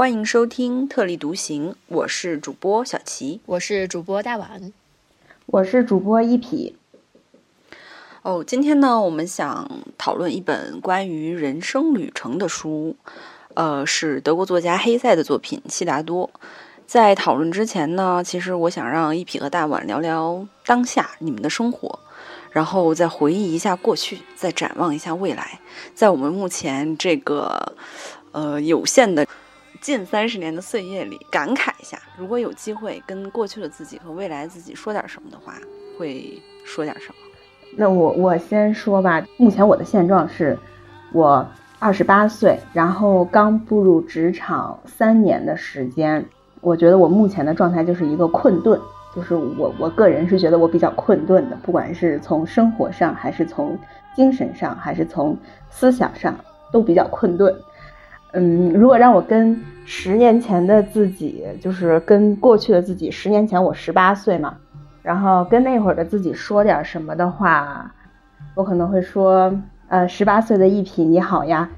欢迎收听特立独行，我是主播小齐，我是主播大碗，我是主播一匹。哦，今天呢，我们想讨论一本关于人生旅程的书，呃，是德国作家黑塞的作品《悉达多》。在讨论之前呢，其实我想让一匹和大碗聊聊当下你们的生活，然后再回忆一下过去，再展望一下未来，在我们目前这个呃有限的。近三十年的岁月里，感慨一下，如果有机会跟过去的自己和未来自己说点什么的话，会说点什么？那我我先说吧。目前我的现状是，我二十八岁，然后刚步入职场三年的时间。我觉得我目前的状态就是一个困顿，就是我我个人是觉得我比较困顿的，不管是从生活上，还是从精神上，还是从思想上，都比较困顿。嗯，如果让我跟十年前的自己，就是跟过去的自己，十年前我十八岁嘛，然后跟那会儿的自己说点什么的话，我可能会说，呃，十八岁的一匹你好呀，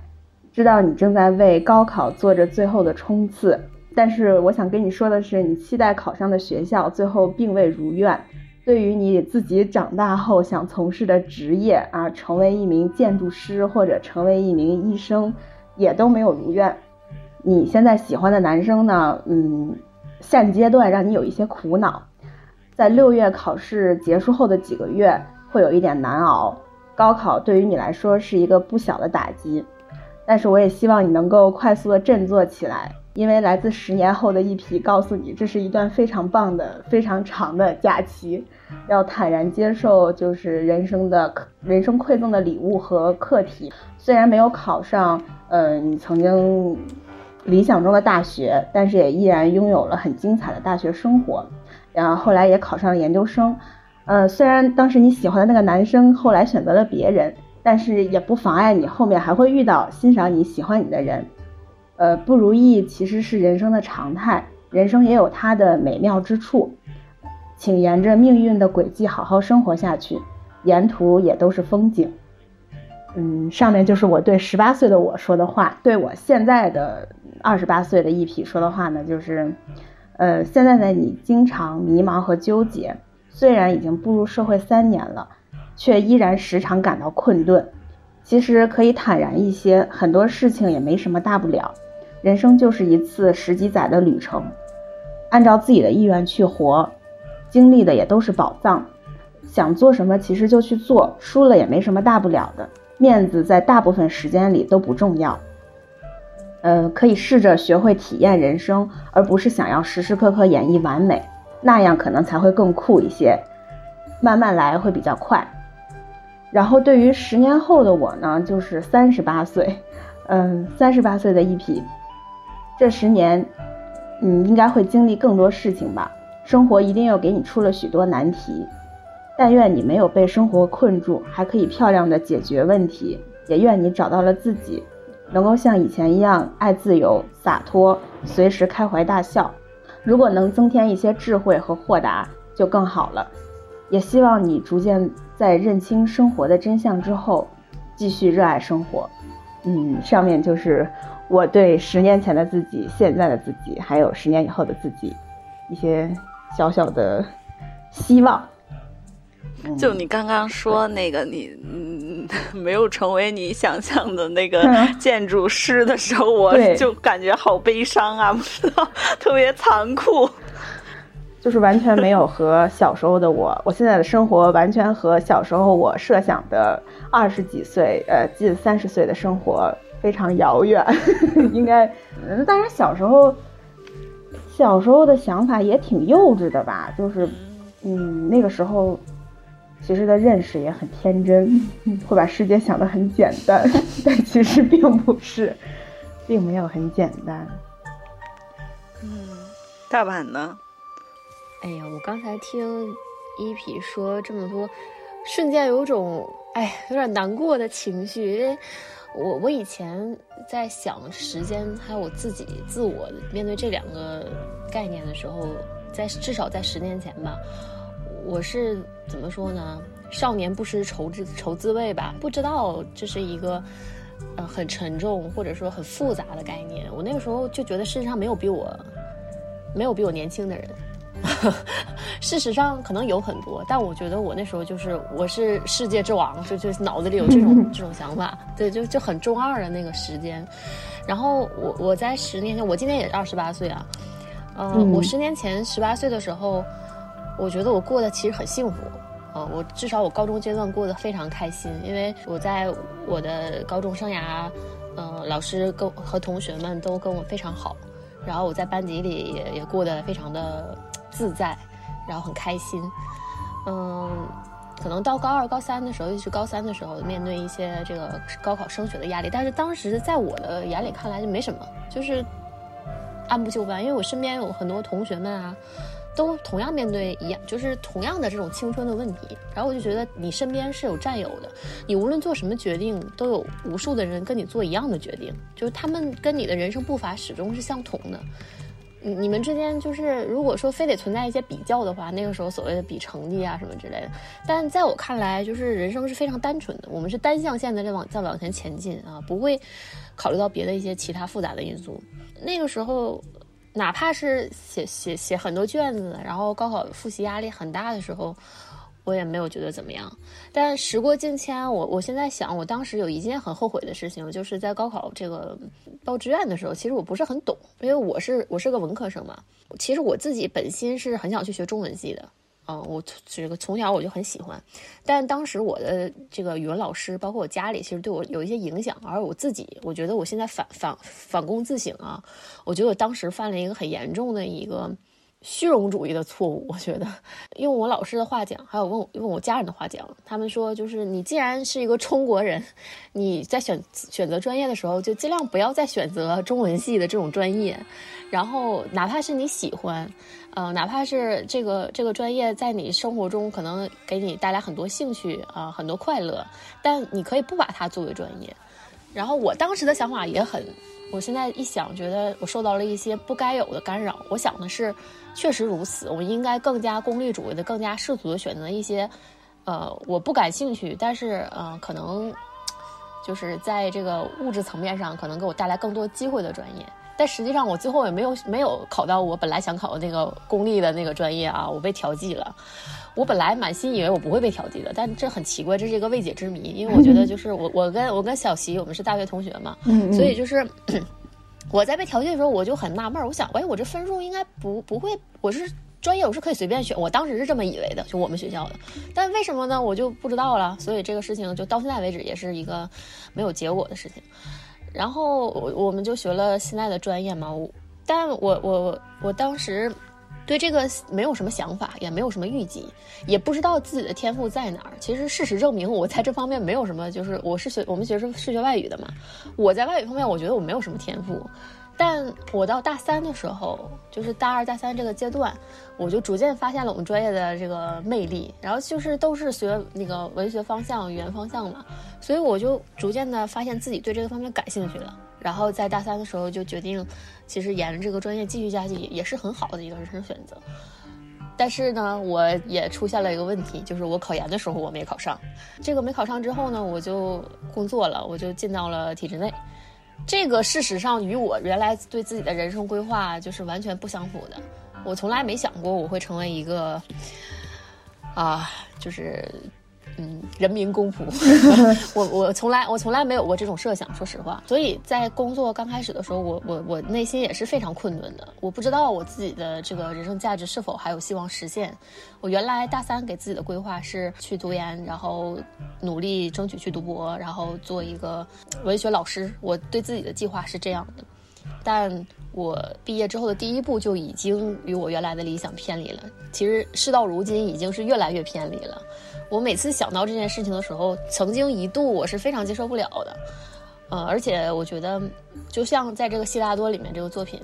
知道你正在为高考做着最后的冲刺，但是我想跟你说的是，你期待考上的学校最后并未如愿，对于你自己长大后想从事的职业啊，成为一名建筑师或者成为一名医生。也都没有如愿。你现在喜欢的男生呢？嗯，现阶段让你有一些苦恼。在六月考试结束后的几个月，会有一点难熬。高考对于你来说是一个不小的打击，但是我也希望你能够快速的振作起来，因为来自十年后的一批告诉你，这是一段非常棒的、非常长的假期。要坦然接受，就是人生的人生馈赠的礼物和课题。虽然没有考上，嗯，你曾经理想中的大学，但是也依然拥有了很精彩的大学生活。然后后来也考上了研究生，呃，虽然当时你喜欢的那个男生后来选择了别人，但是也不妨碍你后面还会遇到欣赏你喜欢你的人。呃，不如意其实是人生的常态，人生也有它的美妙之处。请沿着命运的轨迹好好生活下去，沿途也都是风景。嗯，上面就是我对十八岁的我说的话，对我现在的二十八岁的一匹说的话呢，就是，呃，现在的你经常迷茫和纠结，虽然已经步入社会三年了，却依然时常感到困顿。其实可以坦然一些，很多事情也没什么大不了，人生就是一次十几载的旅程，按照自己的意愿去活。经历的也都是宝藏，想做什么其实就去做，输了也没什么大不了的，面子在大部分时间里都不重要。呃，可以试着学会体验人生，而不是想要时时刻刻演绎完美，那样可能才会更酷一些。慢慢来会比较快。然后对于十年后的我呢，就是三十八岁，嗯，三十八岁的一匹，这十年，嗯，应该会经历更多事情吧。生活一定又给你出了许多难题，但愿你没有被生活困住，还可以漂亮的解决问题。也愿你找到了自己，能够像以前一样爱自由、洒脱，随时开怀大笑。如果能增添一些智慧和豁达，就更好了。也希望你逐渐在认清生活的真相之后，继续热爱生活。嗯，上面就是我对十年前的自己、现在的自己，还有十年以后的自己一些。小小的希望，就你刚刚说那个你嗯 没有成为你想象的那个建筑师的时候，我就感觉好悲伤啊，不知道特别残酷，就是完全没有和小时候的我，我现在的生活完全和小时候我设想的二十几岁呃近三十岁的生活非常遥远，应该嗯，当然小时候。小时候的想法也挺幼稚的吧，就是，嗯，那个时候，其实的认识也很天真，会把世界想得很简单，但其实并不是，并没有很简单。嗯，大阪呢？哎呀，我刚才听一匹说这么多，瞬间有种哎有点难过的情绪，因为。我我以前在想时间，还有我自己自我面对这两个概念的时候，在至少在十年前吧，我是怎么说呢？少年不识愁滋愁滋味吧，不知道这是一个呃很沉重或者说很复杂的概念。我那个时候就觉得世界上没有比我没有比我年轻的人。事实上可能有很多，但我觉得我那时候就是我是世界之王，就就脑子里有这种 这种想法，对，就就很中二的那个时间。然后我我在十年前，我今年也是二十八岁啊，嗯，我十年前十八岁的时候，我觉得我过得其实很幸福，呃，我至少我高中阶段过得非常开心，因为我在我的高中生涯，嗯，老师跟和同学们都跟我非常好，然后我在班级里也也过得非常的。自在，然后很开心，嗯，可能到高二、高三的时候，尤其是高三的时候，面对一些这个高考升学的压力，但是当时在我的眼里看来就没什么，就是按部就班，因为我身边有很多同学们啊，都同样面对一样，就是同样的这种青春的问题，然后我就觉得你身边是有战友的，你无论做什么决定，都有无数的人跟你做一样的决定，就是他们跟你的人生步伐始终是相同的。你你们之间就是，如果说非得存在一些比较的话，那个时候所谓的比成绩啊什么之类的。但在我看来，就是人生是非常单纯的，我们是单向线的在往在往前前进啊，不会考虑到别的一些其他复杂的因素。那个时候，哪怕是写写写很多卷子，然后高考复习压力很大的时候。我也没有觉得怎么样，但时过境迁，我我现在想，我当时有一件很后悔的事情，就是在高考这个报志愿的时候，其实我不是很懂，因为我是我是个文科生嘛。其实我自己本心是很想去学中文系的，嗯，我这个从小我就很喜欢，但当时我的这个语文老师，包括我家里，其实对我有一些影响，而我自己，我觉得我现在反反反躬自省啊，我觉得我当时犯了一个很严重的一个。虚荣主义的错误，我觉得用我老师的话讲，还有问我用我家人的话讲，他们说就是你既然是一个中国人，你在选选择专业的时候，就尽量不要再选择中文系的这种专业，然后哪怕是你喜欢，呃，哪怕是这个这个专业在你生活中可能给你带来很多兴趣啊，很多快乐，但你可以不把它作为专业。然后我当时的想法也很，我现在一想，觉得我受到了一些不该有的干扰。我想的是。确实如此，我应该更加功利主义的、更加世俗的选择一些，呃，我不感兴趣，但是呃，可能就是在这个物质层面上可能给我带来更多机会的专业。但实际上，我最后也没有没有考到我本来想考的那个公立的那个专业啊，我被调剂了。我本来满心以为我不会被调剂的，但这很奇怪，这是一个未解之谜。因为我觉得，就是我我跟我跟小齐，我们是大学同学嘛，所以就是。我在被调剂的时候，我就很纳闷。我想，哎，我这分数应该不不会，我是专业，我是可以随便选。我当时是这么以为的，就我们学校的。但为什么呢？我就不知道了。所以这个事情就到现在为止也是一个没有结果的事情。然后我我们就学了现在的专业嘛。但我我我当时。对这个没有什么想法，也没有什么预计，也不知道自己的天赋在哪儿。其实事实证明，我在这方面没有什么，就是我是学我们学生是学外语的嘛，我在外语方面，我觉得我没有什么天赋。但我到大三的时候，就是大二大三这个阶段，我就逐渐发现了我们专业的这个魅力。然后就是都是学那个文学方向、语言方向嘛，所以我就逐渐的发现自己对这个方面感兴趣了。然后在大三的时候就决定，其实沿着这个专业继续下去也是很好的一个人生选择。但是呢，我也出现了一个问题，就是我考研的时候我没考上。这个没考上之后呢，我就工作了，我就进到了体制内。这个事实上与我原来对自己的人生规划就是完全不相符的。我从来没想过我会成为一个，啊，就是。嗯，人民公仆，我我从来我从来没有过这种设想，说实话。所以在工作刚开始的时候，我我我内心也是非常困顿的。我不知道我自己的这个人生价值是否还有希望实现。我原来大三给自己的规划是去读研，然后努力争取去读博，然后做一个文学老师。我对自己的计划是这样的，但我毕业之后的第一步就已经与我原来的理想偏离了。其实事到如今，已经是越来越偏离了。我每次想到这件事情的时候，曾经一度我是非常接受不了的，呃，而且我觉得，就像在这个《悉达多》里面这个作品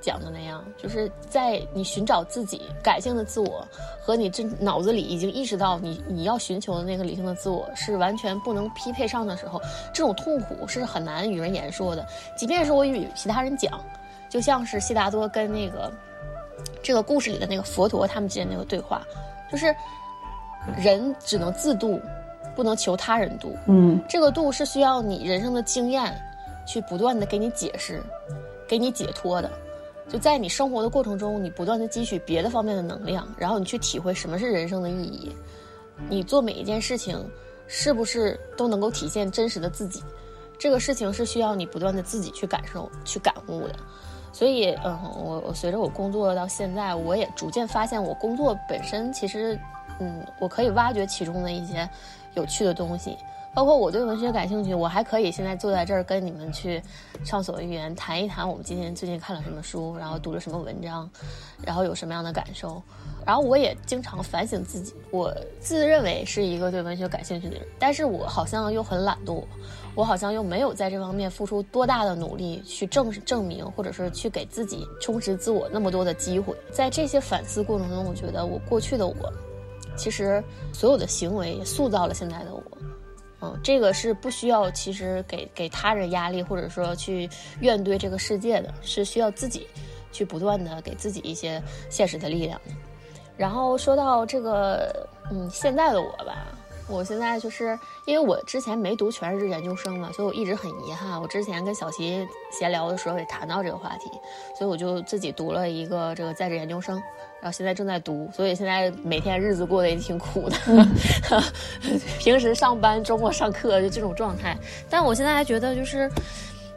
讲的那样，就是在你寻找自己感性的自我和你这脑子里已经意识到你你要寻求的那个理性的自我是完全不能匹配上的时候，这种痛苦是很难与人言说的。即便是我与其他人讲，就像是悉达多跟那个这个故事里的那个佛陀他们之间那个对话，就是。人只能自度，不能求他人度。嗯这个度是需要你人生的经验去不断的给你解释，给你解脱的。就在你生活的过程中，你不断的汲取别的方面的能量，然后你去体会什么是人生的意义。你做每一件事情，是不是都能够体现真实的自己？这个事情是需要你不断的自己去感受、去感悟的。所以，嗯，我我随着我工作到现在，我也逐渐发现，我工作本身其实，嗯，我可以挖掘其中的一些有趣的东西。包括我对文学感兴趣，我还可以现在坐在这儿跟你们去畅所欲言，谈一谈我们今天最近看了什么书，然后读了什么文章，然后有什么样的感受。然后我也经常反省自己，我自认为是一个对文学感兴趣的人，但是我好像又很懒惰，我好像又没有在这方面付出多大的努力去证证明，或者是去给自己充实自我那么多的机会。在这些反思过程中，我觉得我过去的我，其实所有的行为塑造了现在的我。嗯，这个是不需要其实给给他人压力，或者说去怨对这个世界的，是需要自己去不断的给自己一些现实的力量的。然后说到这个，嗯，现在的我吧，我现在就是因为我之前没读全日制研究生嘛，所以我一直很遗憾。我之前跟小齐闲聊的时候也谈到这个话题，所以我就自己读了一个这个在职研究生，然后现在正在读，所以现在每天日子过得也挺苦的。平时上班，周末上课，就这种状态。但我现在还觉得就是，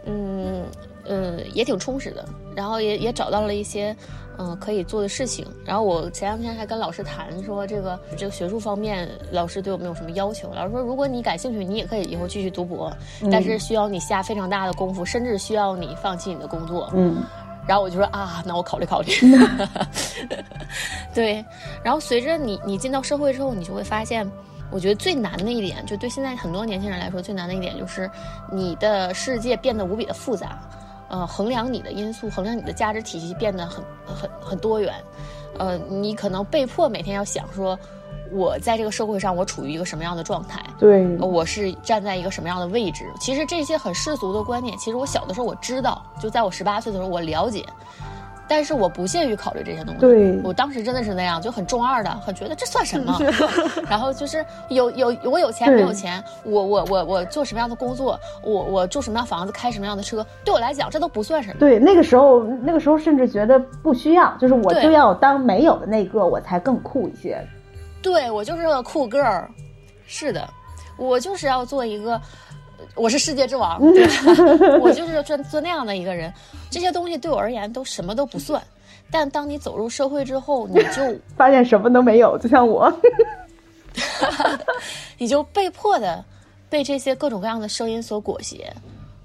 嗯嗯，也挺充实的，然后也也找到了一些。嗯，可以做的事情。然后我前两天还跟老师谈说，这个这个学术方面，老师对我们有什么要求？老师说，如果你感兴趣，你也可以以后继续读博，但是需要你下非常大的功夫，甚至需要你放弃你的工作。嗯，然后我就说啊，那我考虑考虑。对，然后随着你你进到社会之后，你就会发现，我觉得最难的一点，就对现在很多年轻人来说最难的一点，就是你的世界变得无比的复杂。呃，衡量你的因素，衡量你的价值体系变得很很很多元，呃，你可能被迫每天要想说，我在这个社会上我处于一个什么样的状态？对，我是站在一个什么样的位置？其实这些很世俗的观念，其实我小的时候我知道，就在我十八岁的时候我了解。但是我不屑于考虑这些东西。对，我当时真的是那样，就很中二的，很觉得这算什么？然后就是有有我有钱没有钱，我我我我做什么样的工作，我我住什么样房子，开什么样的车，对我来讲这都不算什么。对，那个时候那个时候甚至觉得不需要，就是我就要当没有的那个，我才更酷一些。对我就是个酷 girl，是的，我就是要做一个。我是世界之王，对吧？我就是做做那样的一个人，这些东西对我而言都什么都不算。但当你走入社会之后，你就 发现什么都没有，就像我，你就被迫的被这些各种各样的声音所裹挟，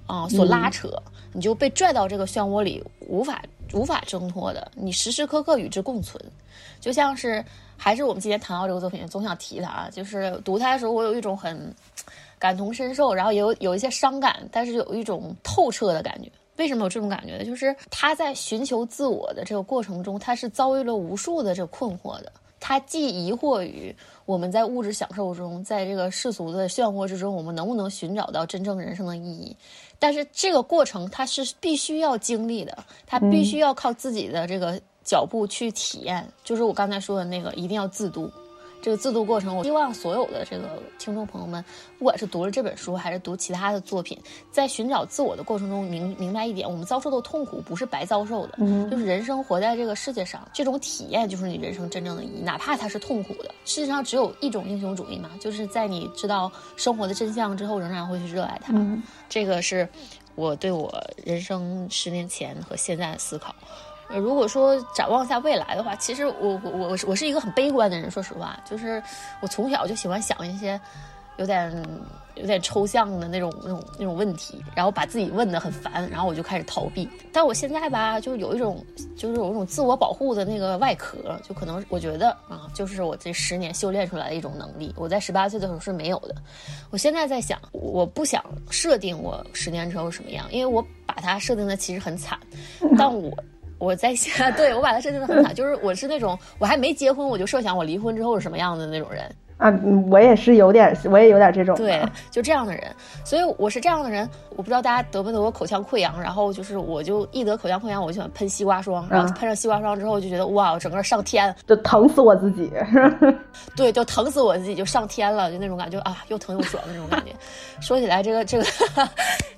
啊，所拉扯，你就被拽到这个漩涡里，无法无法挣脱的。你时时刻刻与之共存，就像是还是我们今天谈到这个作品，总想提它啊，就是读它的时候，我有一种很。感同身受，然后也有有一些伤感，但是有一种透彻的感觉。为什么有这种感觉呢？就是他在寻求自我的这个过程中，他是遭遇了无数的这个困惑的。他既疑惑于我们在物质享受中，在这个世俗的漩涡之中，我们能不能寻找到真正人生的意义？但是这个过程他是必须要经历的，他必须要靠自己的这个脚步去体验。就是我刚才说的那个，一定要自度。这个自度过程，我希望所有的这个听众朋友们，不管是读了这本书，还是读其他的作品，在寻找自我的过程中，明明白一点：我们遭受的痛苦不是白遭受的，就是人生活在这个世界上，这种体验就是你人生真正的意义，哪怕它是痛苦的。世界上只有一种英雄主义嘛，就是在你知道生活的真相之后，仍然会去热爱它。这个是我对我人生十年前和现在的思考。如果说展望一下未来的话，其实我我我我是一个很悲观的人，说实话，就是我从小就喜欢想一些有点有点抽象的那种那种那种问题，然后把自己问得很烦，然后我就开始逃避。但我现在吧，就有一种就是有一种自我保护的那个外壳，就可能我觉得啊，就是我这十年修炼出来的一种能力，我在十八岁的时候是没有的。我现在在想，我不想设定我十年之后什么样，因为我把它设定的其实很惨，但我。我在想，对我把它设定的很惨，就是我是那种我还没结婚我就设想我离婚之后是什么样的那种人。啊，我也是有点，我也有点这种。对，就这样的人，所以我是这样的人。我不知道大家得没得过口腔溃疡，然后就是我就一得口腔溃疡，我就喜欢喷西瓜霜，然后喷上西瓜霜之后就觉得哇，我整个上天，就疼死我自己。对，就疼死我自己，就上天了，就那种感觉啊，又疼又爽的那种感觉。说起来，这个这个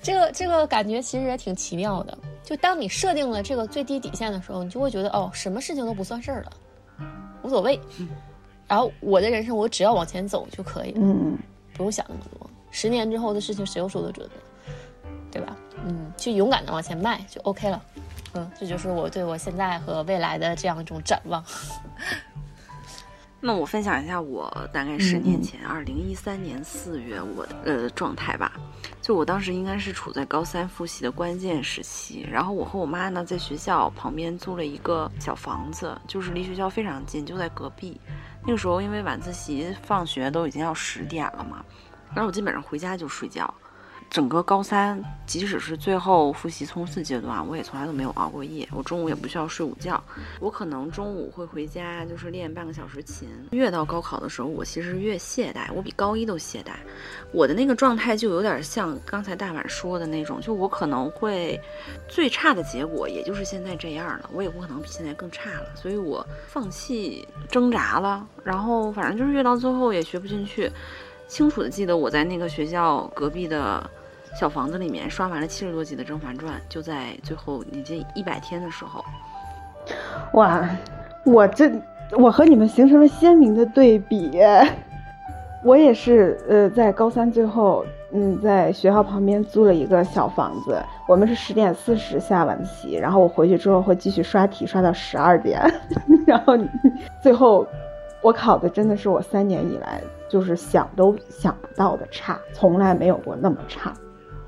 这个这个感觉其实也挺奇妙的。就当你设定了这个最低底线的时候，你就会觉得哦，什么事情都不算事儿了，无所谓。然后我的人生，我只要往前走就可以了，嗯，不用想那么多。十年之后的事情，谁又说得准呢？对吧？嗯，就勇敢的往前迈就 OK 了。嗯，这就是我对我现在和未来的这样一种展望。那我分享一下我大概十年前，二零一三年四月我的呃状态吧。就我当时应该是处在高三复习的关键时期，然后我和我妈呢在学校旁边租了一个小房子，就是离学校非常近，就在隔壁。那个时候因为晚自习放学都已经要十点了嘛，然后我基本上回家就睡觉。整个高三，即使是最后复习冲刺阶段，我也从来都没有熬过夜。我中午也不需要睡午觉，我可能中午会回家，就是练半个小时琴。越到高考的时候，我其实越懈怠，我比高一都懈怠。我的那个状态就有点像刚才大碗说的那种，就我可能会最差的结果，也就是现在这样了，我也不可能比现在更差了。所以我放弃挣扎了，然后反正就是越到最后也学不进去。清楚的记得我在那个学校隔壁的。小房子里面刷完了七十多集的《甄嬛传》，就在最后那这一百天的时候，哇，我这我和你们形成了鲜明的对比。我也是，呃，在高三最后，嗯，在学校旁边租了一个小房子。我们是十点四十下晚自习，然后我回去之后会继续刷题，刷到十二点。然后最后我考的真的是我三年以来就是想都想不到的差，从来没有过那么差。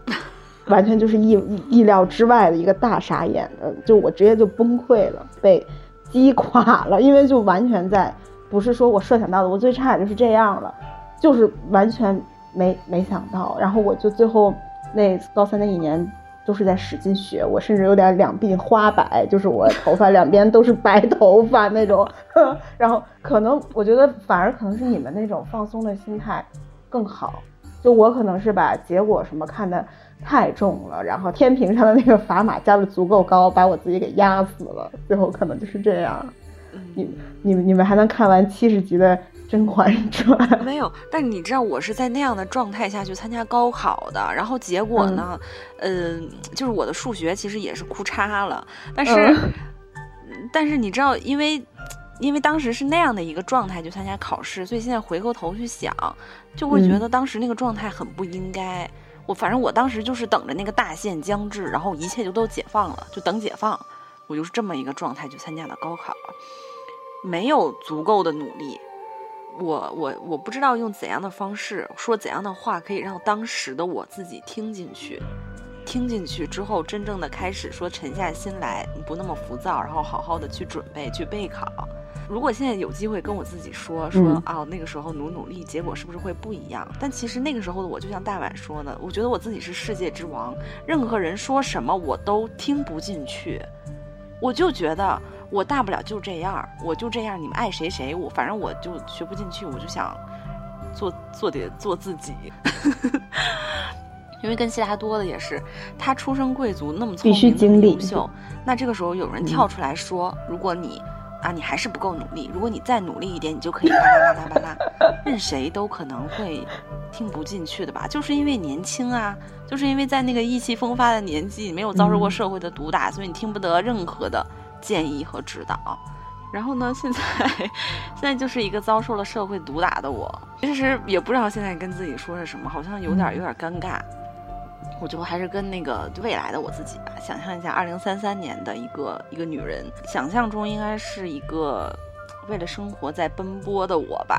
完全就是意意料之外的一个大傻眼的，就我直接就崩溃了，被击垮了，因为就完全在不是说我设想到的，我最差也就是这样了，就是完全没没想到，然后我就最后那高三那一年都是在使劲学，我甚至有点两鬓花白，就是我头发两边都是白头发那种，然后可能我觉得反而可能是你们那种放松的心态更好，就我可能是把结果什么看的。太重了，然后天平上的那个砝码加的足够高，把我自己给压死了。最后可能就是这样。你、你们、你们还能看完七十集的《甄嬛 传》？没有，但你知道我是在那样的状态下去参加高考的，然后结果呢，嗯，就是我的数学其实也是哭叉了。但是，但是你知道，因为因为当时是那样的一个状态去参加考试，所以现在回过头去想，就会觉得当时那个状态很不应该。我反正我当时就是等着那个大限将至，然后一切就都解放了，就等解放。我就是这么一个状态去参加的高考，没有足够的努力。我我我不知道用怎样的方式说怎样的话可以让当时的我自己听进去，听进去之后真正的开始说沉下心来，不那么浮躁，然后好好的去准备去备考。如果现在有机会跟我自己说说啊，那个时候努努力，结果是不是会不一样？但其实那个时候的我，就像大碗说的，我觉得我自己是世界之王，任何人说什么我都听不进去，我就觉得我大不了就这样，我就这样，你们爱谁谁，我反正我就学不进去，我就想做做点做自己。因为跟悉达多的也是，他出身贵族，那么聪明优秀，那这个时候有人跳出来说，如果你。啊，你还是不够努力。如果你再努力一点，你就可以巴拉巴拉巴拉。任谁都可能会听不进去的吧？就是因为年轻啊，就是因为在那个意气风发的年纪，没有遭受过社会的毒打，所以你听不得任何的建议和指导。然后呢，现在现在就是一个遭受了社会毒打的我，其实也不知道现在跟自己说是什么，好像有点有点尴尬。我就还是跟那个未来的我自己吧，想象一下，二零三三年的一个一个女人，想象中应该是一个为了生活在奔波的我吧，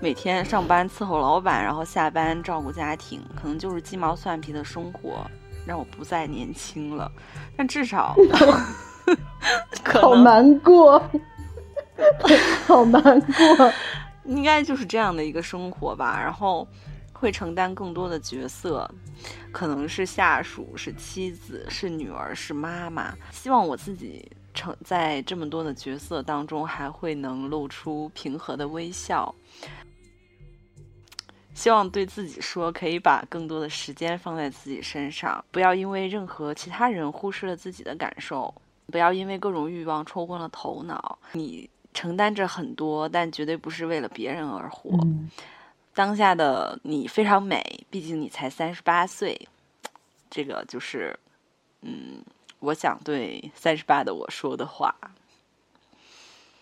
每天上班伺候老板，然后下班照顾家庭，可能就是鸡毛蒜皮的生活，让我不再年轻了。但至少，好难过，好难过，应该就是这样的一个生活吧。然后。会承担更多的角色，可能是下属，是妻子，是女儿，是妈妈。希望我自己成在这么多的角色当中，还会能露出平和的微笑。希望对自己说，可以把更多的时间放在自己身上，不要因为任何其他人忽视了自己的感受，不要因为各种欲望抽昏了头脑。你承担着很多，但绝对不是为了别人而活。当下的你非常美，毕竟你才三十八岁。这个就是，嗯，我想对三十八的我说的话。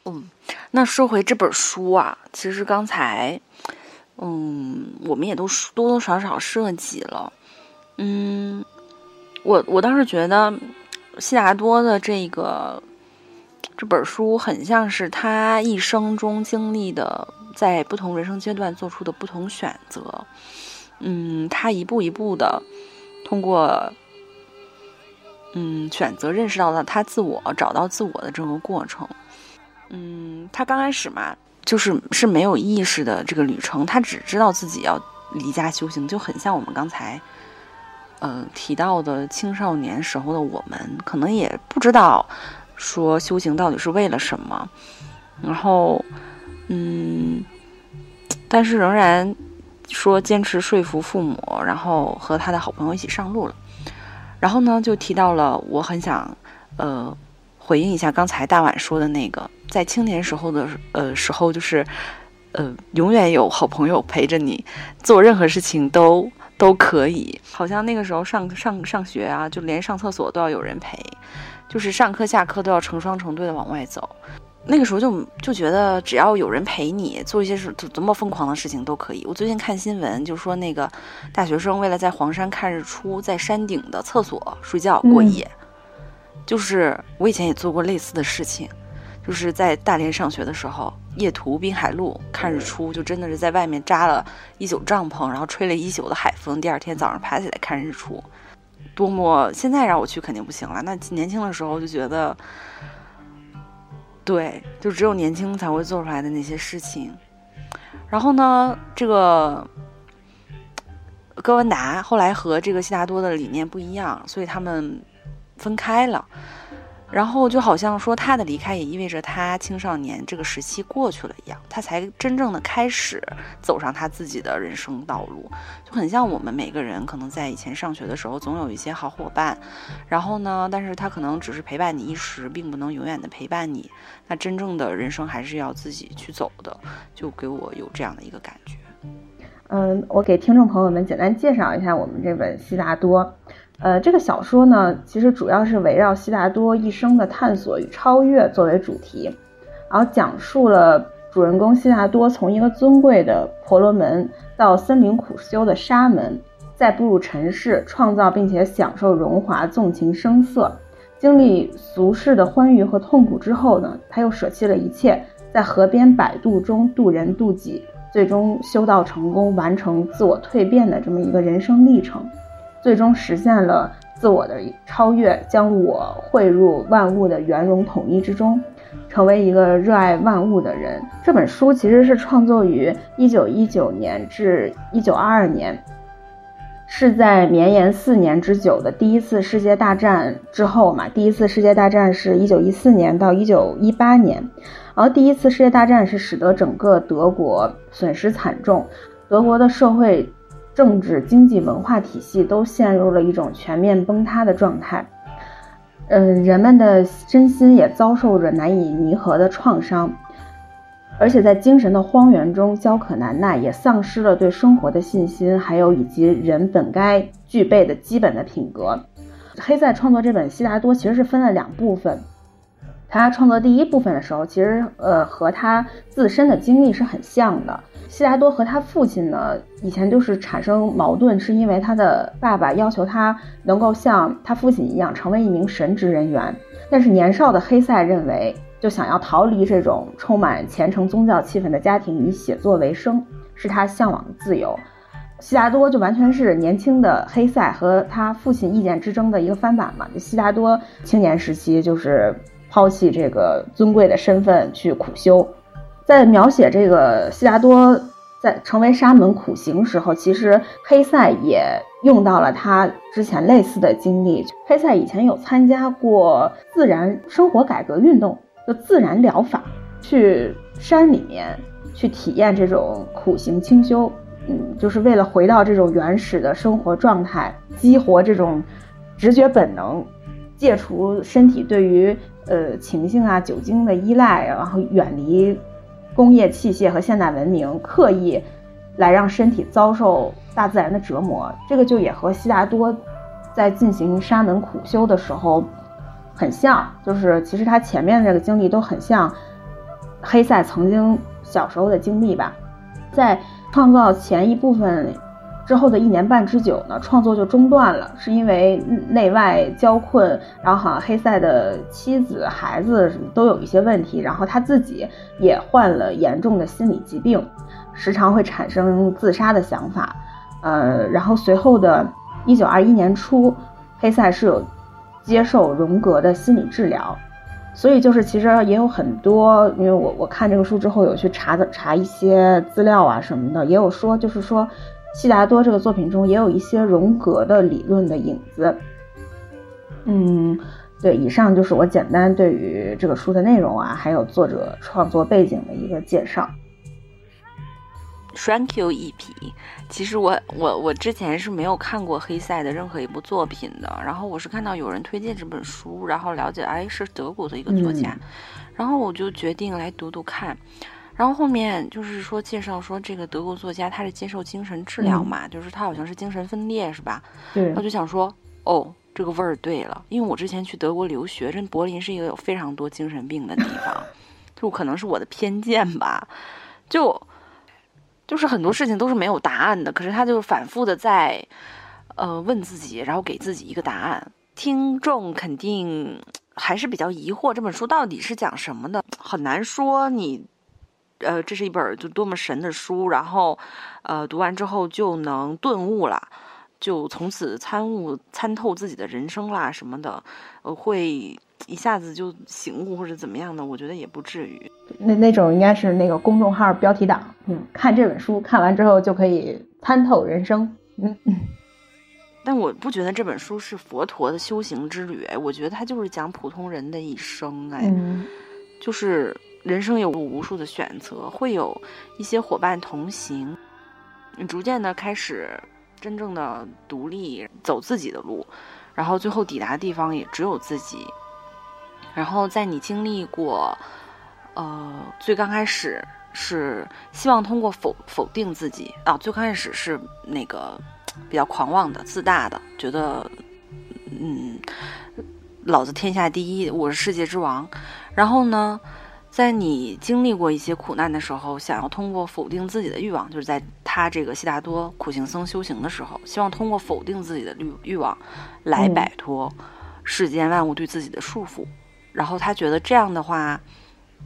嗯，那说回这本书啊，其实刚才，嗯，我们也都多多少少涉及了。嗯，我我倒是觉得悉达多的这个这本书很像是他一生中经历的，在不同人生阶段做出的不同选择。嗯，他一步一步的通过，嗯，选择认识到了他自我，找到自我的这个过程。嗯，他刚开始嘛，就是是没有意识的这个旅程，他只知道自己要离家修行，就很像我们刚才，呃提到的青少年时候的我们，可能也不知道说修行到底是为了什么，然后，嗯，但是仍然说坚持说服父母，然后和他的好朋友一起上路了，然后呢，就提到了我很想，呃。回应一下刚才大碗说的那个，在青年时候的呃时候，就是，呃，永远有好朋友陪着你，做任何事情都都可以。好像那个时候上上上学啊，就连上厕所都要有人陪，就是上课下课都要成双成对的往外走。那个时候就就觉得只要有人陪你，做一些事多么疯狂的事情都可以。我最近看新闻，就说那个大学生为了在黄山看日出，在山顶的厕所睡觉过夜。就是我以前也做过类似的事情，就是在大连上学的时候，夜途滨海路看日出，就真的是在外面扎了一宿帐篷，然后吹了一宿的海风，第二天早上爬起来看日出，多么！现在让我去肯定不行了。那年轻的时候就觉得，对，就只有年轻才会做出来的那些事情。然后呢，这个哥文达后来和这个悉达多的理念不一样，所以他们。分开了，然后就好像说他的离开也意味着他青少年这个时期过去了一样，他才真正的开始走上他自己的人生道路，就很像我们每个人可能在以前上学的时候总有一些好伙伴，然后呢，但是他可能只是陪伴你一时，并不能永远的陪伴你，那真正的人生还是要自己去走的，就给我有这样的一个感觉。嗯，我给听众朋友们简单介绍一下我们这本《悉达多》。呃，这个小说呢，其实主要是围绕悉达多一生的探索与超越作为主题，然后讲述了主人公悉达多从一个尊贵的婆罗门到森林苦修的沙门，再步入尘世，创造并且享受荣华纵情声色，经历俗世的欢愉和痛苦之后呢，他又舍弃了一切，在河边摆渡中渡人渡己，最终修道成功，完成自我蜕变的这么一个人生历程。最终实现了自我的超越，将我汇入万物的圆融统一之中，成为一个热爱万物的人。这本书其实是创作于一九一九年至一九二二年，是在绵延四年之久的第一次世界大战之后嘛？第一次世界大战是一九一四年到一九一八年，而第一次世界大战是使得整个德国损失惨重，德国的社会。政治、经济、文化体系都陷入了一种全面崩塌的状态，嗯，人们的身心也遭受着难以弥合的创伤，而且在精神的荒原中焦渴难耐，也丧失了对生活的信心，还有以及人本该具备的基本的品格。黑塞创作这本《悉达多》其实是分了两部分。他创作第一部分的时候，其实呃和他自身的经历是很像的。悉达多和他父亲呢，以前就是产生矛盾，是因为他的爸爸要求他能够像他父亲一样成为一名神职人员，但是年少的黑塞认为，就想要逃离这种充满虔诚宗教气氛的家庭，以写作为生，是他向往的自由。悉达多就完全是年轻的黑塞和他父亲意见之争的一个翻版嘛。悉达多青年时期就是。抛弃这个尊贵的身份去苦修，在描写这个悉达多在成为沙门苦行时候，其实黑塞也用到了他之前类似的经历。黑塞以前有参加过自然生活改革运动，就自然疗法，去山里面去体验这种苦行清修。嗯，就是为了回到这种原始的生活状态，激活这种直觉本能，戒除身体对于呃情性啊酒精的依赖，然后远离工业器械和现代文明，刻意来让身体遭受大自然的折磨。这个就也和悉达多在进行沙门苦修的时候很像，就是其实他前面这个经历都很像黑塞曾经小时候的经历吧，在。创造前一部分之后的一年半之久呢，创作就中断了，是因为内外交困，然后好像黑塞的妻子、孩子什么都有一些问题，然后他自己也患了严重的心理疾病，时常会产生自杀的想法。呃，然后随后的一九二一年初，黑塞是有接受荣格的心理治疗。所以就是其实也有很多，因为我我看这个书之后有去查的查一些资料啊什么的，也有说就是说，悉达多这个作品中也有一些荣格的理论的影子。嗯，对，以上就是我简单对于这个书的内容啊，还有作者创作背景的一个介绍。Thank you，一匹。其实我我我之前是没有看过黑塞的任何一部作品的，然后我是看到有人推荐这本书，然后了解哎是德国的一个作家，然后我就决定来读读看。然后后面就是说介绍说这个德国作家他是接受精神治疗嘛，就是他好像是精神分裂是吧？对。我就想说哦，这个味儿对了，因为我之前去德国留学，这柏林是一个有非常多精神病的地方，就可能是我的偏见吧，就。就是很多事情都是没有答案的，可是他就反复的在，呃，问自己，然后给自己一个答案。听众肯定还是比较疑惑，这本书到底是讲什么的？很难说你，呃，这是一本就多么神的书，然后，呃，读完之后就能顿悟了。就从此参悟、参透自己的人生啦什么的，呃，会一下子就醒悟或者怎么样的？我觉得也不至于。那那种应该是那个公众号标题党，嗯，看这本书看完之后就可以参透人生，嗯嗯。但我不觉得这本书是佛陀的修行之旅，哎，我觉得他就是讲普通人的一生，哎，就是人生有无数的选择，会有一些伙伴同行，你逐渐的开始。真正的独立，走自己的路，然后最后抵达的地方也只有自己。然后在你经历过，呃，最刚开始是希望通过否否定自己啊，最开始是那个比较狂妄的、自大的，觉得嗯，老子天下第一，我是世界之王。然后呢？在你经历过一些苦难的时候，想要通过否定自己的欲望，就是在他这个悉达多苦行僧修行的时候，希望通过否定自己的欲欲望，来摆脱世间万物对自己的束缚。然后他觉得这样的话，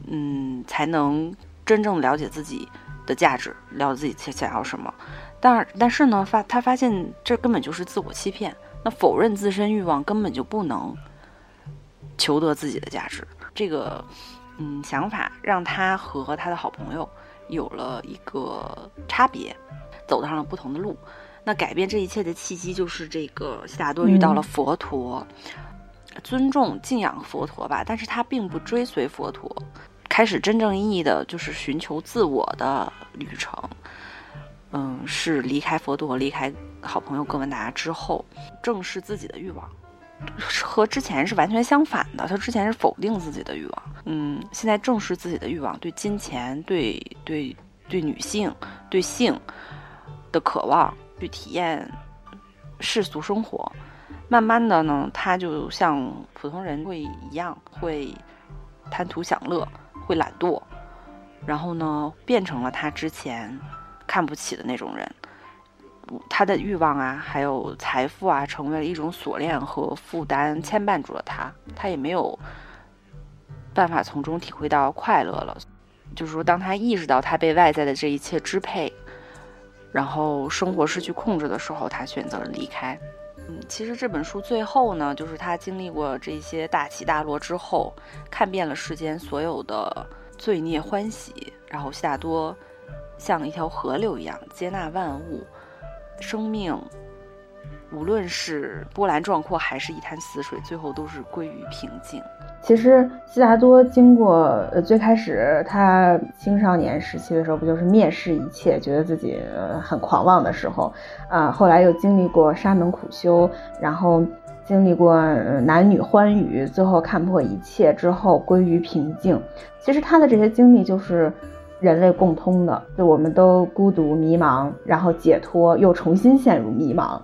嗯，才能真正了解自己的价值，了解自己想想要什么。但但是呢，发他发现这根本就是自我欺骗。那否认自身欲望，根本就不能求得自己的价值。这个。嗯，想法让他和他的好朋友有了一个差别，走上了不同的路。那改变这一切的契机就是这个悉达多遇到了佛陀，尊重敬仰佛陀吧，但是他并不追随佛陀，开始真正意义的就是寻求自我的旅程。嗯，是离开佛陀、离开好朋友哥文达之后，正视自己的欲望。和之前是完全相反的。他之前是否定自己的欲望，嗯，现在正视自己的欲望，对金钱、对对对女性、对性的渴望，去体验世俗生活。慢慢的呢，他就像普通人会一样，会贪图享乐，会懒惰，然后呢，变成了他之前看不起的那种人。他的欲望啊，还有财富啊，成为了一种锁链和负担，牵绊住了他。他也没有办法从中体会到快乐了。就是说，当他意识到他被外在的这一切支配，然后生活失去控制的时候，他选择了离开。嗯，其实这本书最后呢，就是他经历过这些大起大落之后，看遍了世间所有的罪孽欢喜，然后悉达多像一条河流一样接纳万物。生命无论是波澜壮阔还是一潭死水，最后都是归于平静。其实悉达多经过呃最开始他青少年时期的时候，不就是蔑视一切，觉得自己很狂妄的时候啊？后来又经历过沙门苦修，然后经历过男女欢愉，最后看破一切之后归于平静。其实他的这些经历就是人类共通的，就我们都孤独迷茫，然后解脱，又重新陷入迷茫。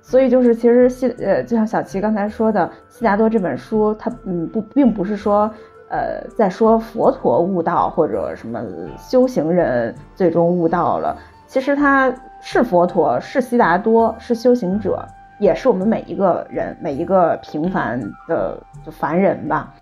所以就是，其实西呃，就像小齐刚才说的，《悉达多》这本书，它嗯不，并不是说，呃，在说佛陀悟道或者什么修行人最终悟道了。其实他是佛陀，是悉达多，是修行者，也是我们每一个人，每一个平凡的就凡人吧。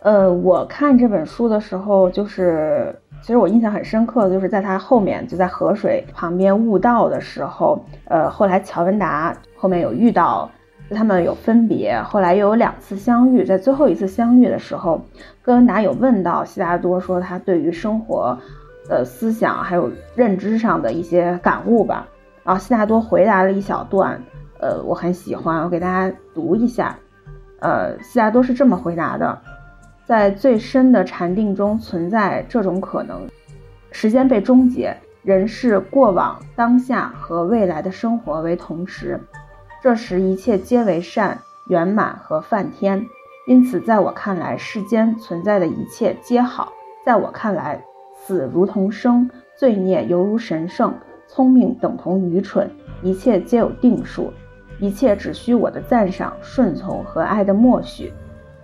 呃，我看这本书的时候，就是。其实我印象很深刻的就是在他后面，就在河水旁边悟道的时候，呃，后来乔文达后面有遇到，他们有分别，后来又有两次相遇，在最后一次相遇的时候，戈文达有问到悉达多说他对于生活的思想还有认知上的一些感悟吧，然后悉达多回答了一小段，呃，我很喜欢，我给大家读一下，呃，悉达多是这么回答的。在最深的禅定中存在这种可能：时间被终结，人是过往、当下和未来的生活为同时。这时一切皆为善、圆满和梵天。因此，在我看来，世间存在的一切皆好。在我看来，死如同生，罪孽犹如神圣，聪明等同愚蠢，一切皆有定数，一切只需我的赞赏、顺从和爱的默许。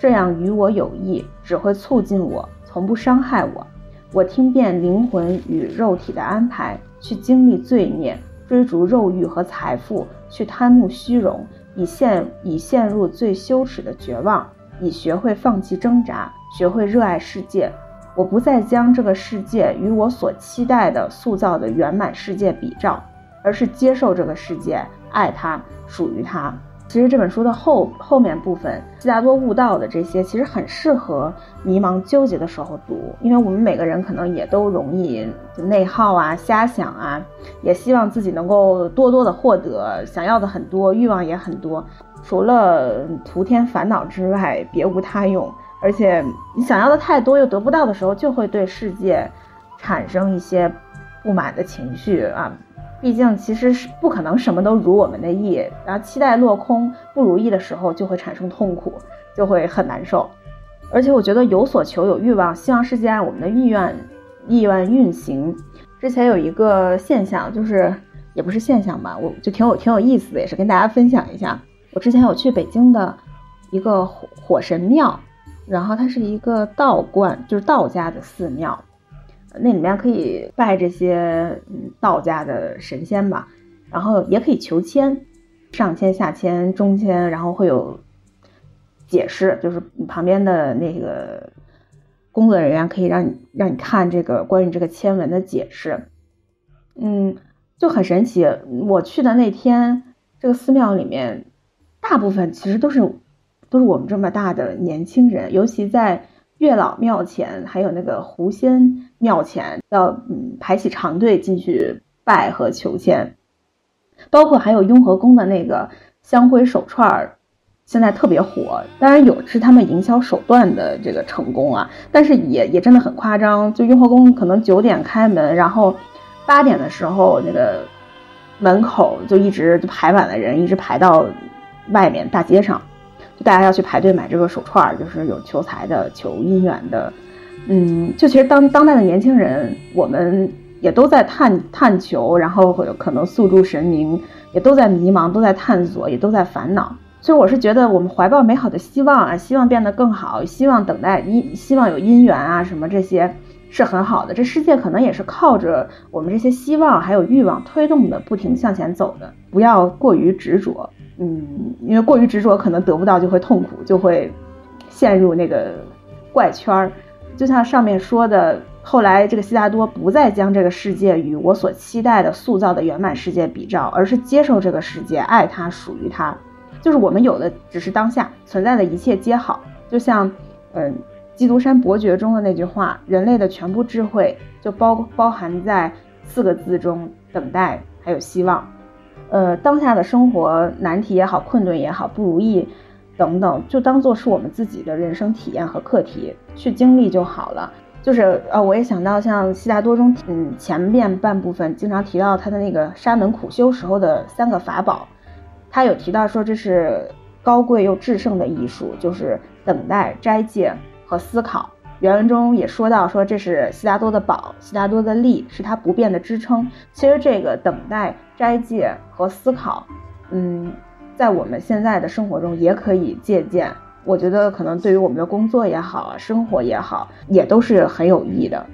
这样与我有益，只会促进我，从不伤害我。我听遍灵魂与肉体的安排，去经历罪孽，追逐肉欲和财富，去贪慕虚荣，以陷以陷入最羞耻的绝望，以学会放弃挣扎，学会热爱世界。我不再将这个世界与我所期待的塑造的圆满世界比照，而是接受这个世界，爱它，属于它。其实这本书的后后面部分，悉达多悟道的这些，其实很适合迷茫纠结的时候读，因为我们每个人可能也都容易内耗啊、瞎想啊，也希望自己能够多多的获得，想要的很多，欲望也很多，除了徒添烦恼之外，别无他用。而且你想要的太多又得不到的时候，就会对世界产生一些不满的情绪啊。毕竟，其实是不可能什么都如我们的意，然后期待落空、不如意的时候，就会产生痛苦，就会很难受。而且，我觉得有所求、有欲望，希望世界按我们的意愿、意愿运行。之前有一个现象，就是也不是现象吧，我就挺有挺有意思的，也是跟大家分享一下。我之前有去北京的一个火火神庙，然后它是一个道观，就是道家的寺庙。那里面可以拜这些嗯道家的神仙吧，然后也可以求签，上签、下签、中签，然后会有解释，就是你旁边的那个工作人员可以让你让你看这个关于这个签文的解释，嗯，就很神奇。我去的那天，这个寺庙里面大部分其实都是都是我们这么大的年轻人，尤其在。月老庙前，还有那个狐仙庙前，要嗯排起长队进去拜和求签，包括还有雍和宫的那个香灰手串儿，现在特别火。当然有是他们营销手段的这个成功啊，但是也也真的很夸张。就雍和宫可能九点开门，然后八点的时候那个门口就一直就排满了人，一直排到外面大街上。大家要去排队买这个手串，就是有求财的、求姻缘的，嗯，就其实当当代的年轻人，我们也都在探探求，然后可能诉诸神明，也都在迷茫，都在探索，也都在烦恼。所以我是觉得，我们怀抱美好的希望啊，希望变得更好，希望等待姻，希望有姻缘啊，什么这些是很好的。这世界可能也是靠着我们这些希望还有欲望推动的，不停向前走的。不要过于执着。嗯，因为过于执着，可能得不到就会痛苦，就会陷入那个怪圈儿。就像上面说的，后来这个悉达多不再将这个世界与我所期待的塑造的圆满世界比照，而是接受这个世界，爱它，属于它。就是我们有的只是当下存在的一切皆好。就像嗯，《基督山伯爵》中的那句话：“人类的全部智慧就包包含在四个字中：等待，还有希望。”呃，当下的生活难题也好，困顿也好，不如意等等，就当做是我们自己的人生体验和课题去经历就好了。就是呃，我也想到像悉达多中，嗯，前面半部分经常提到他的那个沙门苦修时候的三个法宝，他有提到说这是高贵又制胜的艺术，就是等待、斋戒和思考。原文中也说到说这是悉达多的宝，悉达多的力是他不变的支撑。其实这个等待、斋戒和思考，嗯，在我们现在的生活中也可以借鉴。我觉得可能对于我们的工作也好，生活也好，也都是很有益的。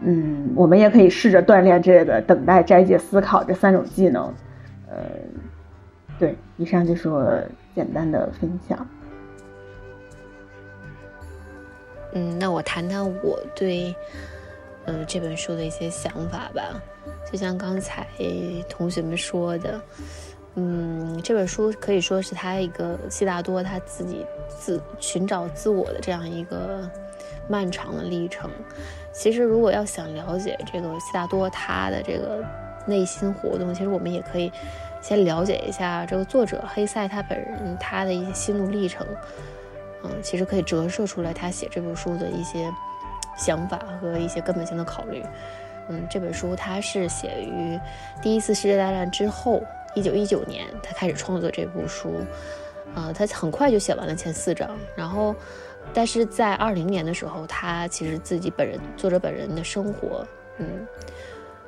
嗯，我们也可以试着锻炼这个等待、斋戒、思考这三种技能。呃，对，以上就是我简单的分享。嗯，那我谈谈我对，呃，这本书的一些想法吧。就像刚才同学们说的。嗯，这本书可以说是他一个悉达多他自己自寻找自我的这样一个漫长的历程。其实，如果要想了解这个悉达多他的这个内心活动，其实我们也可以先了解一下这个作者黑塞他本人他的一些心路历程。嗯，其实可以折射出来他写这本书的一些想法和一些根本性的考虑。嗯，这本书它是写于第一次世界大战之后。一九一九年，他开始创作这部书，呃，他很快就写完了前四章。然后，但是在二零年的时候，他其实自己本人作者本人的生活，嗯，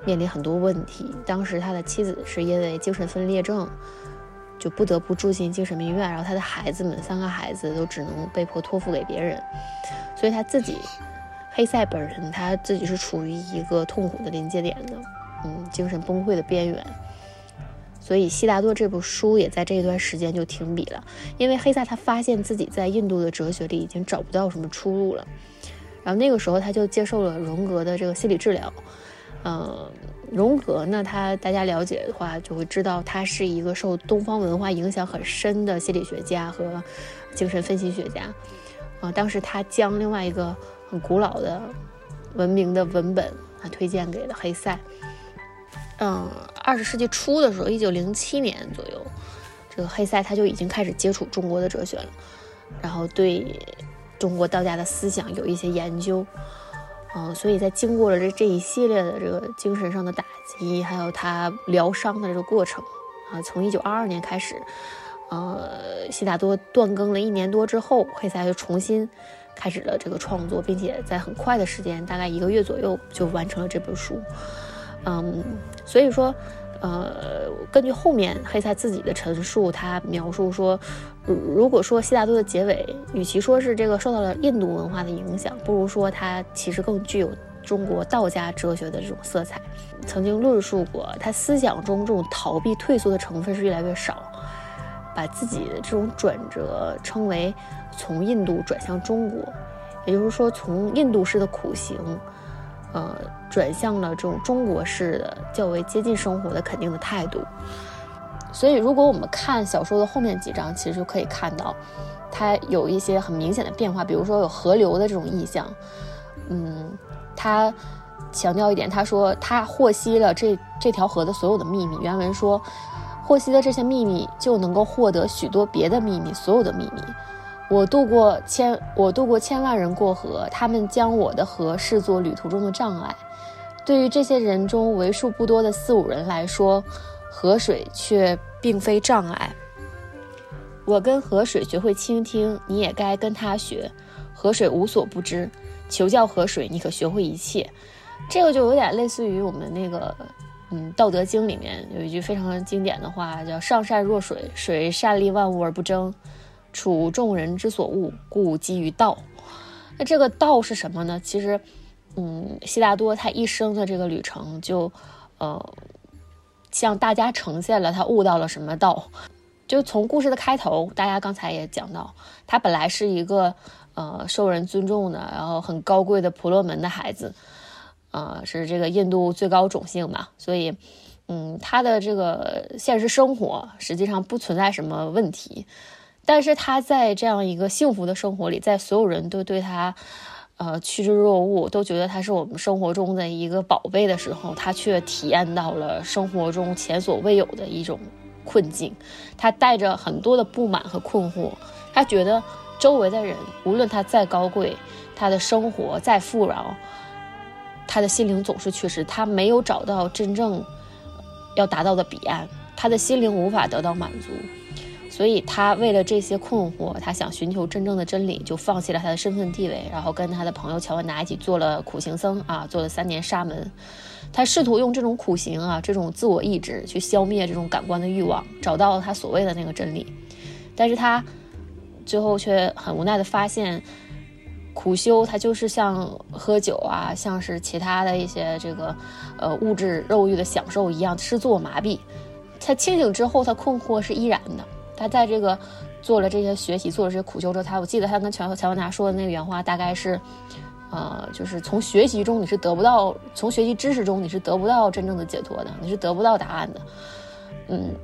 面临很多问题。当时他的妻子是因为精神分裂症，就不得不住进精神病院。然后他的孩子们，三个孩子都只能被迫托付给别人。所以他自己，黑塞本人他自己是处于一个痛苦的临界点的，嗯，精神崩溃的边缘。所以，悉达多这部书也在这一段时间就停笔了，因为黑塞他发现自己在印度的哲学里已经找不到什么出路了。然后那个时候，他就接受了荣格的这个心理治疗。嗯，荣格呢，他大家了解的话就会知道，他是一个受东方文化影响很深的心理学家和精神分析学家。啊，当时他将另外一个很古老的文明的文本啊推荐给了黑塞。嗯，二十世纪初的时候，一九零七年左右，这个黑塞他就已经开始接触中国的哲学了，然后对中国道家的思想有一些研究。嗯，所以在经过了这这一系列的这个精神上的打击，还有他疗伤的这个过程啊，从一九二二年开始，呃，悉达多断更了一年多之后，黑塞又重新开始了这个创作，并且在很快的时间，大概一个月左右就完成了这本书。嗯，所以说，呃，根据后面黑塞自己的陈述，他描述说，如果说悉达多的结尾，与其说是这个受到了印度文化的影响，不如说他其实更具有中国道家哲学的这种色彩。曾经论述过，他思想中这种逃避退缩的成分是越来越少，把自己的这种转折称为从印度转向中国，也就是说，从印度式的苦行。呃，转向了这种中国式的较为接近生活的肯定的态度。所以，如果我们看小说的后面几章，其实就可以看到，它有一些很明显的变化。比如说，有河流的这种意象。嗯，他强调一点，他说他获悉了这这条河的所有的秘密。原文说，获悉的这些秘密就能够获得许多别的秘密，所有的秘密。我渡过千，我渡过千万人过河，他们将我的河视作旅途中的障碍。对于这些人中为数不多的四五人来说，河水却并非障碍。我跟河水学会倾听，你也该跟他学。河水无所不知，求教河水，你可学会一切。这个就有点类似于我们那个，嗯，《道德经》里面有一句非常经典的话，叫“上善若水，水善利万物而不争”。处众人之所恶，故几于道。那这个道是什么呢？其实，嗯，悉达多他一生的这个旅程，就，呃，向大家呈现了他悟到了什么道。就从故事的开头，大家刚才也讲到，他本来是一个呃受人尊重的，然后很高贵的婆罗门的孩子，呃，是这个印度最高种姓嘛，所以，嗯，他的这个现实生活实际上不存在什么问题。但是他在这样一个幸福的生活里，在所有人都对他，呃趋之若鹜，都觉得他是我们生活中的一个宝贝的时候，他却体验到了生活中前所未有的一种困境，他带着很多的不满和困惑，他觉得周围的人无论他再高贵，他的生活再富饶，他的心灵总是缺失，他没有找到真正要达到的彼岸，他的心灵无法得到满足。所以他为了这些困惑，他想寻求真正的真理，就放弃了他的身份地位，然后跟他的朋友乔万达一起做了苦行僧啊，做了三年沙门。他试图用这种苦行啊，这种自我意志去消灭这种感官的欲望，找到他所谓的那个真理。但是他最后却很无奈的发现，苦修它就是像喝酒啊，像是其他的一些这个呃物质肉欲的享受一样，是自我麻痹。他清醒之后，他困惑是依然的。他在这个做了这些学习，做了这些苦修之后，他我记得他跟乔乔文达说的那个原话，大概是，呃，就是从学习中你是得不到，从学习知识中你是得不到真正的解脱的，你是得不到答案的，嗯，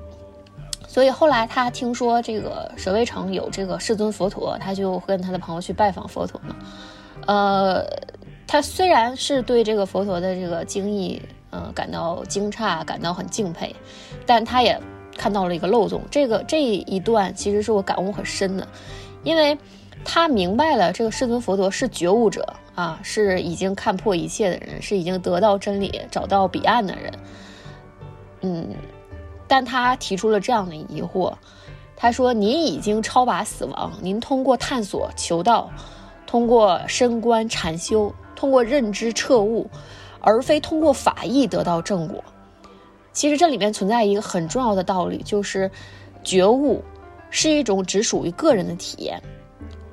所以后来他听说这个舍卫城有这个世尊佛陀，他就跟他的朋友去拜访佛陀嘛，呃，他虽然是对这个佛陀的这个经义，呃，感到惊诧，感到很敬佩，但他也。看到了一个漏洞，这个这一段其实是我感悟很深的，因为他明白了这个世尊佛陀是觉悟者啊，是已经看破一切的人，是已经得到真理、找到彼岸的人。嗯，但他提出了这样的疑惑，他说：“您已经超拔死亡，您通过探索求道，通过深观禅修，通过认知彻悟，而非通过法义得到正果。”其实这里面存在一个很重要的道理，就是觉悟是一种只属于个人的体验。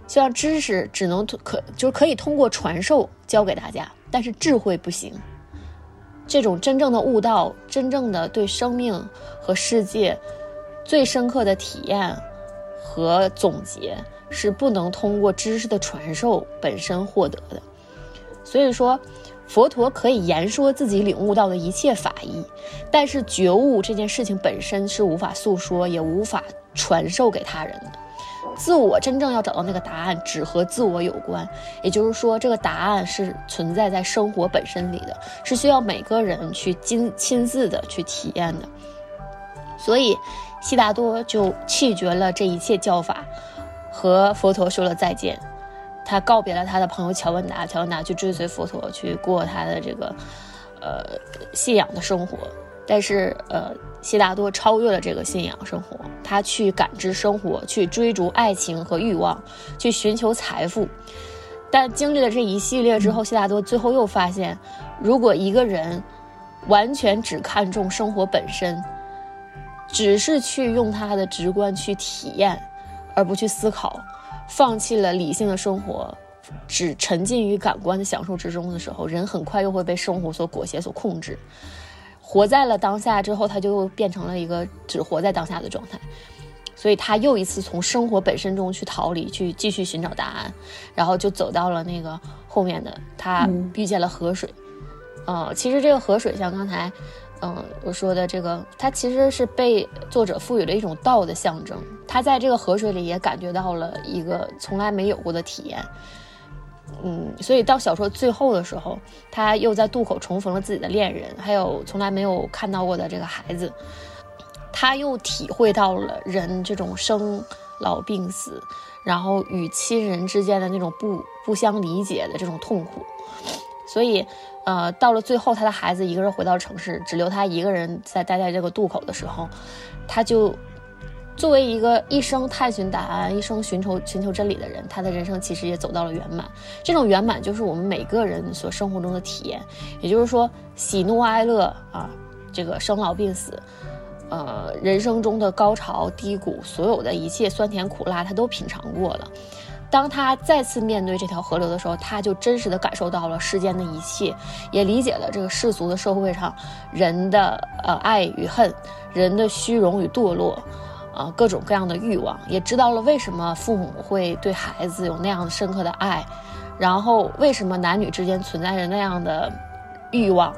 像知识只能可就是可以通过传授教给大家，但是智慧不行。这种真正的悟道，真正的对生命和世界最深刻的体验和总结，是不能通过知识的传授本身获得的。所以说。佛陀可以言说自己领悟到的一切法义，但是觉悟这件事情本身是无法诉说，也无法传授给他人的。自我真正要找到那个答案，只和自我有关。也就是说，这个答案是存在在生活本身里的，是需要每个人去亲亲自的去体验的。所以，悉达多就弃绝了这一切教法，和佛陀说了再见。他告别了他的朋友乔文达，乔文达去追随佛陀，去过他的这个，呃，信仰的生活。但是，呃，悉达多超越了这个信仰生活，他去感知生活，去追逐爱情和欲望，去寻求财富。但经历了这一系列之后，悉达多最后又发现，如果一个人完全只看重生活本身，只是去用他的直观去体验，而不去思考。放弃了理性的生活，只沉浸于感官的享受之中的时候，人很快又会被生活所裹挟、所控制。活在了当下之后，他就变成了一个只活在当下的状态。所以他又一次从生活本身中去逃离，去继续寻找答案，然后就走到了那个后面的，他遇见了河水。呃，其实这个河水像刚才。嗯，我说的这个，它其实是被作者赋予了一种道的象征。他在这个河水里也感觉到了一个从来没有过的体验。嗯，所以到小说最后的时候，他又在渡口重逢了自己的恋人，还有从来没有看到过的这个孩子。他又体会到了人这种生老病死，然后与亲人之间的那种不不相理解的这种痛苦。所以。呃，到了最后，他的孩子一个人回到城市，只留他一个人在待在这个渡口的时候，他就作为一个一生探寻答案、一生寻求寻求真理的人，他的人生其实也走到了圆满。这种圆满就是我们每个人所生活中的体验，也就是说，喜怒哀乐啊，这个生老病死，呃，人生中的高潮低谷，所有的一切酸甜苦辣，他都品尝过了。当他再次面对这条河流的时候，他就真实的感受到了世间的一切，也理解了这个世俗的社会上人的呃爱与恨，人的虚荣与堕落，啊各种各样的欲望，也知道了为什么父母会对孩子有那样深刻的爱，然后为什么男女之间存在着那样的欲望，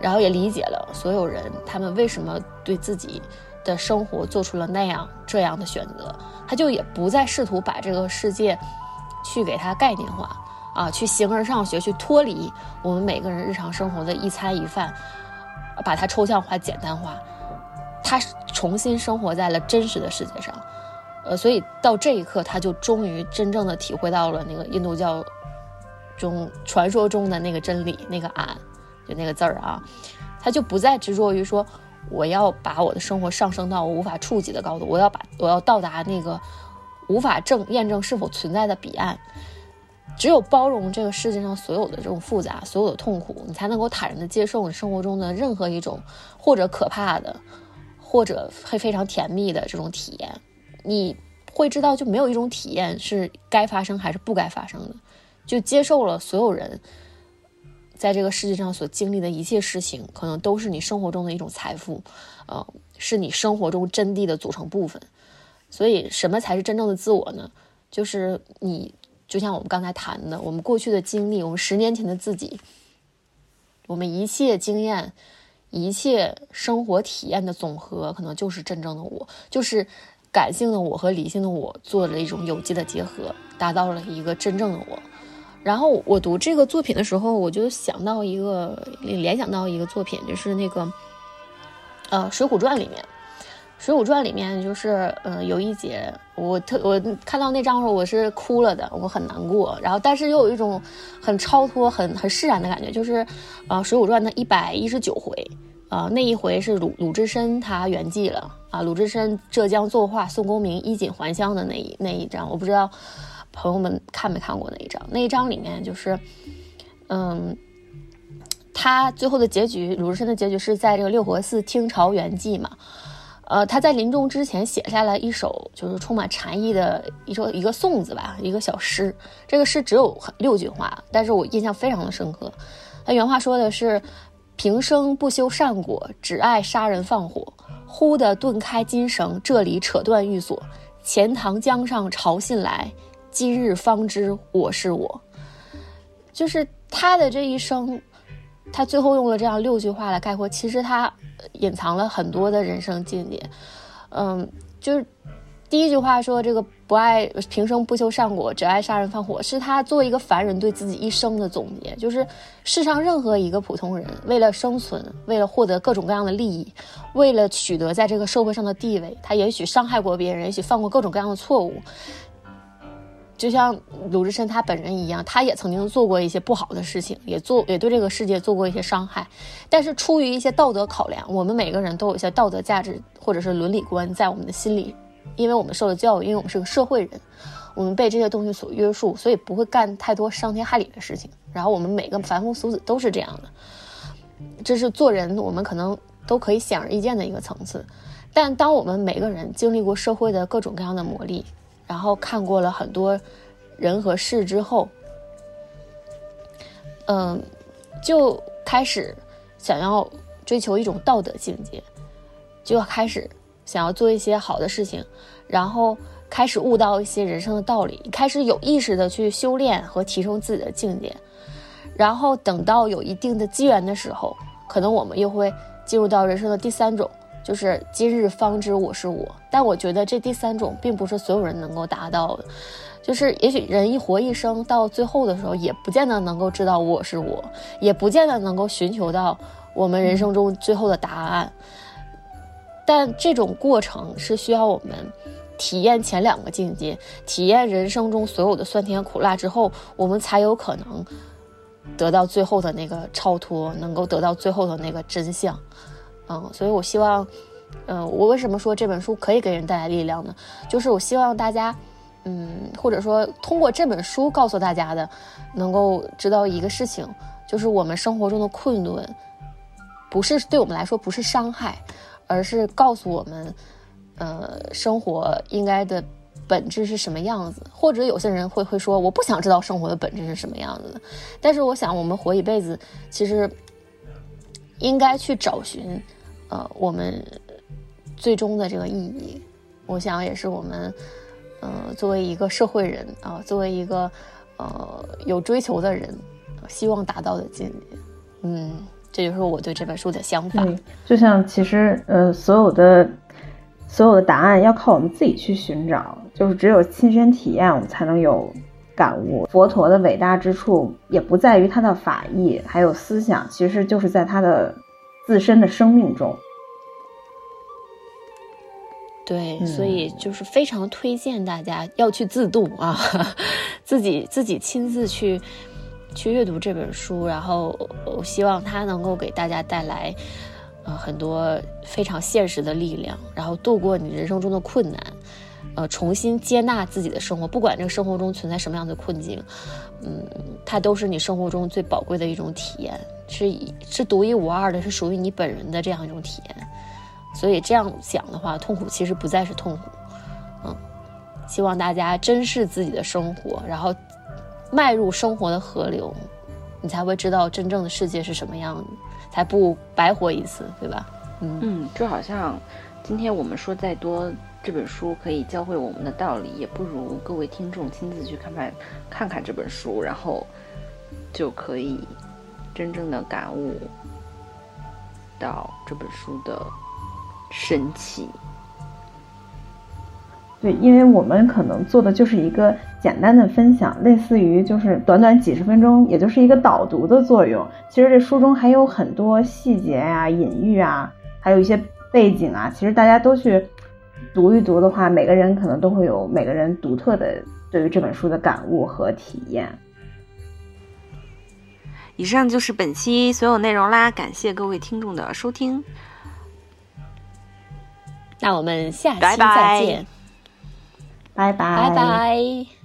然后也理解了所有人他们为什么对自己。的生活做出了那样这样的选择，他就也不再试图把这个世界去给他概念化啊，去形而上学，去脱离我们每个人日常生活的一餐一饭，把它抽象化、简单化。他重新生活在了真实的世界上，呃，所以到这一刻，他就终于真正的体会到了那个印度教中传说中的那个真理，那个俺，就那个字儿啊，他就不再执着于说我要把我的生活上升到我无法触及的高度，我要把我要到达那个无法证验证是否存在的彼岸。只有包容这个世界上所有的这种复杂、所有的痛苦，你才能够坦然的接受你生活中的任何一种或者可怕的，或者会非常甜蜜的这种体验。你会知道，就没有一种体验是该发生还是不该发生的，就接受了所有人在这个世界上所经历的一切事情，可能都是你生活中的一种财富，呃，是你生活中真谛的组成部分。所以，什么才是真正的自我呢？就是你。就像我们刚才谈的，我们过去的经历，我们十年前的自己，我们一切经验、一切生活体验的总和，可能就是真正的我，就是感性的我和理性的我做了一种有机的结合，达到了一个真正的我。然后我读这个作品的时候，我就想到一个，联想到一个作品，就是那个，呃，《水浒传》里面。《水浒传》里面就是，嗯，有一节我特我看到那章的时候，我是哭了的，我很难过。然后，但是又有一种很超脱、很很释然的感觉，就是，呃，《水浒传》的一百一十九回，啊，那一回是鲁鲁智深他圆寂了啊，鲁智深浙江作画，宋公明衣锦还乡的那一那一章，我不知道朋友们看没看过那一章。那一章里面就是，嗯，他最后的结局，鲁智深的结局是在这个六合寺听朝圆寂嘛。呃，他在临终之前写下了一首就是充满禅意的一首一个颂子吧，一个小诗。这个诗只有六句话，但是我印象非常的深刻。他原话说的是：“平生不修善果，只爱杀人放火。忽的顿开金绳，这里扯断玉锁。钱塘江上潮信来，今日方知我是我。”就是他的这一生。他最后用了这样六句话来概括，其实他隐藏了很多的人生境界。嗯，就是第一句话说这个不爱平生不修善果，只爱杀人放火，是他作为一个凡人对自己一生的总结。就是世上任何一个普通人，为了生存，为了获得各种各样的利益，为了取得在这个社会上的地位，他也许伤害过别人，也许犯过各种各样的错误。就像鲁智深他本人一样，他也曾经做过一些不好的事情，也做也对这个世界做过一些伤害。但是出于一些道德考量，我们每个人都有一些道德价值或者是伦理观在我们的心里，因为我们受了教育，因为我们是个社会人，我们被这些东西所约束，所以不会干太多伤天害理的事情。然后我们每个凡夫俗子都是这样的，这是做人我们可能都可以显而易见的一个层次。但当我们每个人经历过社会的各种各样的磨砺，然后看过了很多人和事之后，嗯，就开始想要追求一种道德境界，就要开始想要做一些好的事情，然后开始悟到一些人生的道理，开始有意识的去修炼和提升自己的境界，然后等到有一定的机缘的时候，可能我们又会进入到人生的第三种。就是今日方知我是我，但我觉得这第三种并不是所有人能够达到的。就是也许人一活一生，到最后的时候，也不见得能够知道我是我，也不见得能够寻求到我们人生中最后的答案。但这种过程是需要我们体验前两个境界，体验人生中所有的酸甜苦辣之后，我们才有可能得到最后的那个超脱，能够得到最后的那个真相。嗯，所以我希望，嗯，我为什么说这本书可以给人带来力量呢？就是我希望大家，嗯，或者说通过这本书告诉大家的，能够知道一个事情，就是我们生活中的困顿，不是对我们来说不是伤害，而是告诉我们，呃，生活应该的本质是什么样子。或者有些人会会说，我不想知道生活的本质是什么样子的。但是我想，我们活一辈子，其实。应该去找寻，呃，我们最终的这个意义，我想也是我们，呃，作为一个社会人啊，作为一个呃有追求的人，希望达到的境界。嗯，这就是我对这本书的想法。就像其实，呃，所有的所有的答案要靠我们自己去寻找，就是只有亲身体验，我们才能有。感悟佛陀的伟大之处，也不在于他的法义，还有思想，其实就是在他的自身的生命中。对，所以就是非常推荐大家要去自度啊，自己自己亲自去去阅读这本书，然后我希望它能够给大家带来呃很多非常现实的力量，然后度过你人生中的困难，呃，重新接纳自己的生活，不管这个生活中存在什么样的困境，嗯，它都是你生活中最宝贵的一种体验，是是独一无二的，是属于你本人的这样一种体验。所以这样想的话，痛苦其实不再是痛苦，嗯，希望大家珍视自己的生活，然后迈入生活的河流，你才会知道真正的世界是什么样，才不白活一次，对吧？嗯，就好像今天我们说再多，这本书可以教会我们的道理，也不如各位听众亲自去看看看看这本书，然后就可以真正的感悟到这本书的。神奇，对，因为我们可能做的就是一个简单的分享，类似于就是短短几十分钟，也就是一个导读的作用。其实这书中还有很多细节呀、隐喻啊，还有一些背景啊。其实大家都去读一读的话，每个人可能都会有每个人独特的对于这本书的感悟和体验。以上就是本期所有内容啦，感谢各位听众的收听。那我们下期再见，拜拜，拜拜。